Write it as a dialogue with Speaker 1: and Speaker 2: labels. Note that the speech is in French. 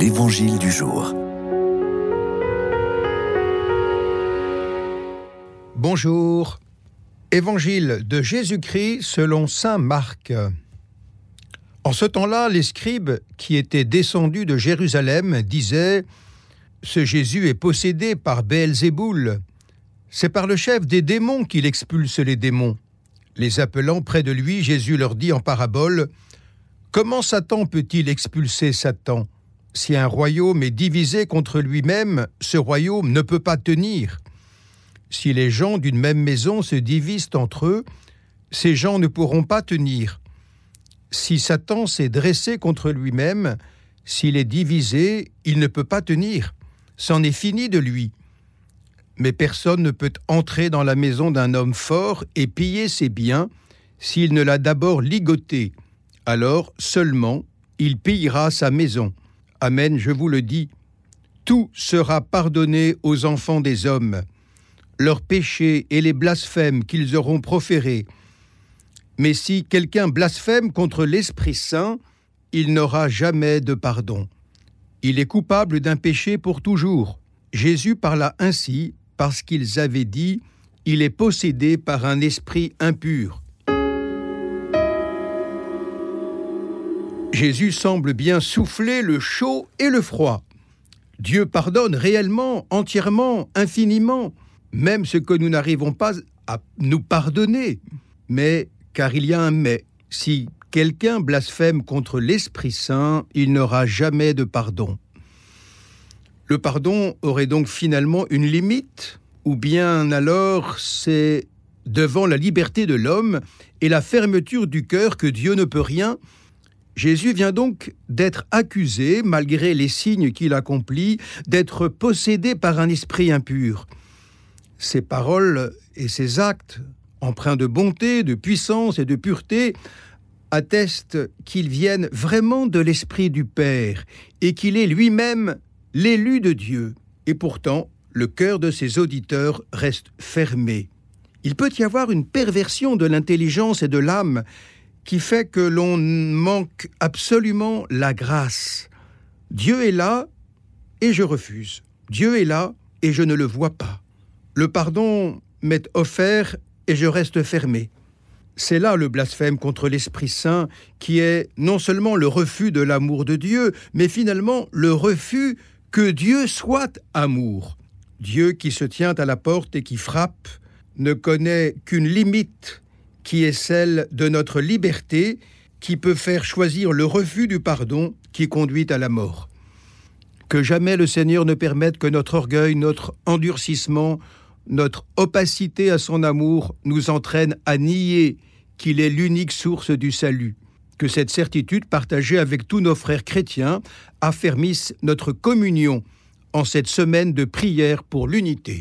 Speaker 1: L'Évangile du jour.
Speaker 2: Bonjour. Évangile de Jésus-Christ selon Saint Marc. En ce temps-là, les scribes qui étaient descendus de Jérusalem disaient Ce Jésus est possédé par Béelzéboul. C'est par le chef des démons qu'il expulse les démons. Les appelant près de lui, Jésus leur dit en parabole Comment Satan peut-il expulser Satan? Si un royaume est divisé contre lui-même, ce royaume ne peut pas tenir. Si les gens d'une même maison se divisent entre eux, ces gens ne pourront pas tenir. Si Satan s'est dressé contre lui-même, s'il est divisé, il ne peut pas tenir. C'en est fini de lui. Mais personne ne peut entrer dans la maison d'un homme fort et piller ses biens s'il ne l'a d'abord ligoté alors seulement il payera sa maison. Amen, je vous le dis. Tout sera pardonné aux enfants des hommes, leurs péchés et les blasphèmes qu'ils auront proférés. Mais si quelqu'un blasphème contre l'Esprit Saint, il n'aura jamais de pardon. Il est coupable d'un péché pour toujours. Jésus parla ainsi parce qu'ils avaient dit Il est possédé par un esprit impur. Jésus semble bien souffler le chaud et le froid. Dieu pardonne réellement, entièrement, infiniment, même ce que nous n'arrivons pas à nous pardonner. Mais, car il y a un mais, si quelqu'un blasphème contre l'Esprit Saint, il n'aura jamais de pardon. Le pardon aurait donc finalement une limite, ou bien alors c'est devant la liberté de l'homme et la fermeture du cœur que Dieu ne peut rien, Jésus vient donc d'être accusé, malgré les signes qu'il accomplit, d'être possédé par un esprit impur. Ses paroles et ses actes, empreints de bonté, de puissance et de pureté, attestent qu'il vienne vraiment de l'esprit du Père et qu'il est lui-même l'élu de Dieu. Et pourtant, le cœur de ses auditeurs reste fermé. Il peut y avoir une perversion de l'intelligence et de l'âme qui fait que l'on manque absolument la grâce. Dieu est là et je refuse. Dieu est là et je ne le vois pas. Le pardon m'est offert et je reste fermé. C'est là le blasphème contre l'Esprit Saint qui est non seulement le refus de l'amour de Dieu, mais finalement le refus que Dieu soit amour. Dieu qui se tient à la porte et qui frappe ne connaît qu'une limite qui est celle de notre liberté, qui peut faire choisir le refus du pardon qui conduit à la mort. Que jamais le Seigneur ne permette que notre orgueil, notre endurcissement, notre opacité à son amour nous entraîne à nier qu'il est l'unique source du salut. Que cette certitude partagée avec tous nos frères chrétiens affermisse notre communion en cette semaine de prière pour l'unité.